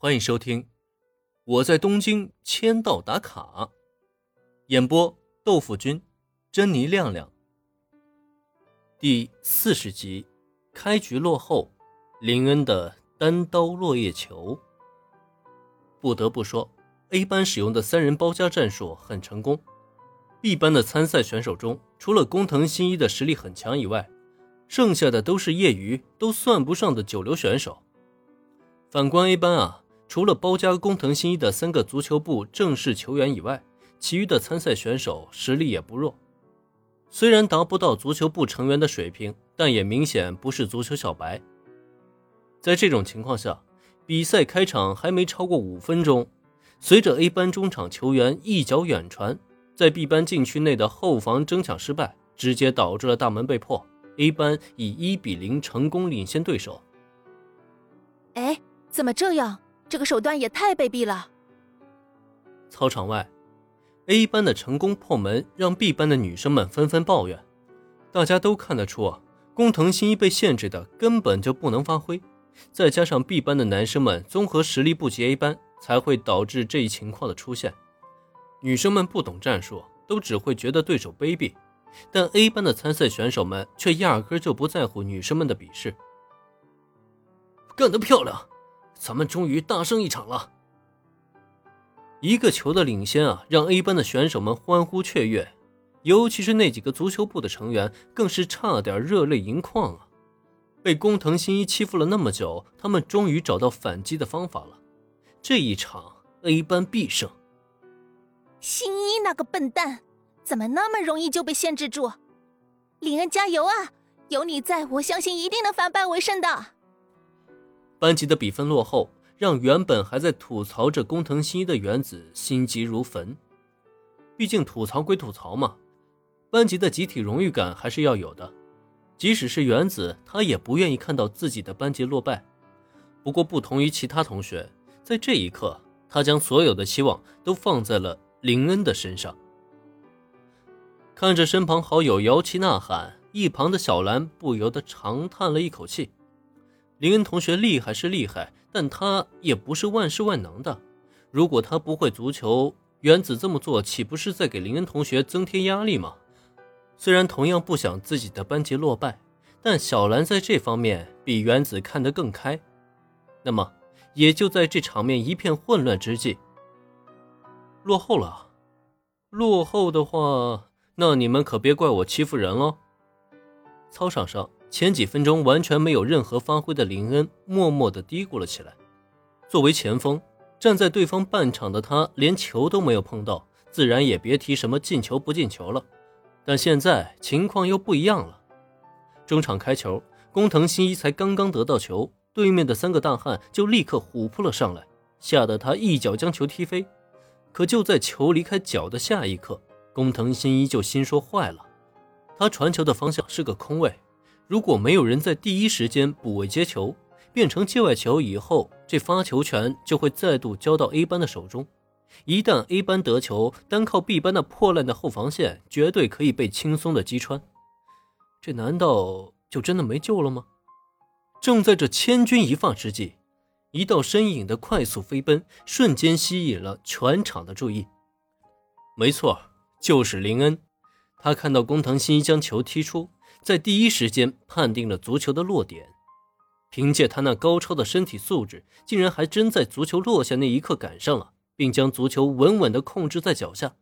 欢迎收听《我在东京签到打卡》，演播豆腐君、珍妮亮亮。第四十集，开局落后，林恩的单刀落叶球。不得不说，A 班使用的三人包夹战术很成功。B 班的参赛选手中，除了工藤新一的实力很强以外，剩下的都是业余，都算不上的九流选手。反观 A 班啊。除了包夹工藤新一的三个足球部正式球员以外，其余的参赛选手实力也不弱。虽然达不到足球部成员的水平，但也明显不是足球小白。在这种情况下，比赛开场还没超过五分钟，随着 A 班中场球员一脚远传，在 B 班禁区内的后防争抢失败，直接导致了大门被破。A 班以一比零成功领先对手。哎，怎么这样？这个手段也太卑鄙了！操场外，A 班的成功破门让 B 班的女生们纷纷抱怨。大家都看得出啊，工藤新一被限制的根本就不能发挥，再加上 B 班的男生们综合实力不及 A 班，才会导致这一情况的出现。女生们不懂战术，都只会觉得对手卑鄙，但 A 班的参赛选手们却压根就不在乎女生们的鄙视。干得漂亮！咱们终于大胜一场了！一个球的领先啊，让 A 班的选手们欢呼雀跃，尤其是那几个足球部的成员，更是差点热泪盈眶啊！被工藤新一欺负了那么久，他们终于找到反击的方法了。这一场 A 班必胜！新一那个笨蛋，怎么那么容易就被限制住？林恩加油啊！有你在，我相信一定能反败为胜的。班级的比分落后，让原本还在吐槽着工藤新一的原子心急如焚。毕竟吐槽归吐槽嘛，班级的集体荣誉感还是要有的。即使是原子，他也不愿意看到自己的班级落败。不过，不同于其他同学，在这一刻，他将所有的期望都放在了林恩的身上。看着身旁好友摇旗呐喊，一旁的小兰不由得长叹了一口气。林恩同学厉害是厉害，但他也不是万事万能的。如果他不会足球，原子这么做岂不是在给林恩同学增添压力吗？虽然同样不想自己的班级落败，但小兰在这方面比原子看得更开。那么，也就在这场面一片混乱之际，落后了。落后的话，那你们可别怪我欺负人喽。操场上。前几分钟完全没有任何发挥的林恩，默默地嘀咕了起来。作为前锋，站在对方半场的他，连球都没有碰到，自然也别提什么进球不进球了。但现在情况又不一样了。中场开球，工藤新一才刚刚得到球，对面的三个大汉就立刻虎扑了上来，吓得他一脚将球踢飞。可就在球离开脚的下一刻，工藤新一就心说坏了，他传球的方向是个空位。如果没有人在第一时间补位接球，变成界外球以后，这发球权就会再度交到 A 班的手中。一旦 A 班得球，单靠 B 班的破烂的后防线，绝对可以被轻松的击穿。这难道就真的没救了吗？正在这千钧一发之际，一道身影的快速飞奔，瞬间吸引了全场的注意。没错，就是林恩。他看到工藤新一将球踢出。在第一时间判定了足球的落点，凭借他那高超的身体素质，竟然还真在足球落下那一刻赶上了，并将足球稳稳地控制在脚下。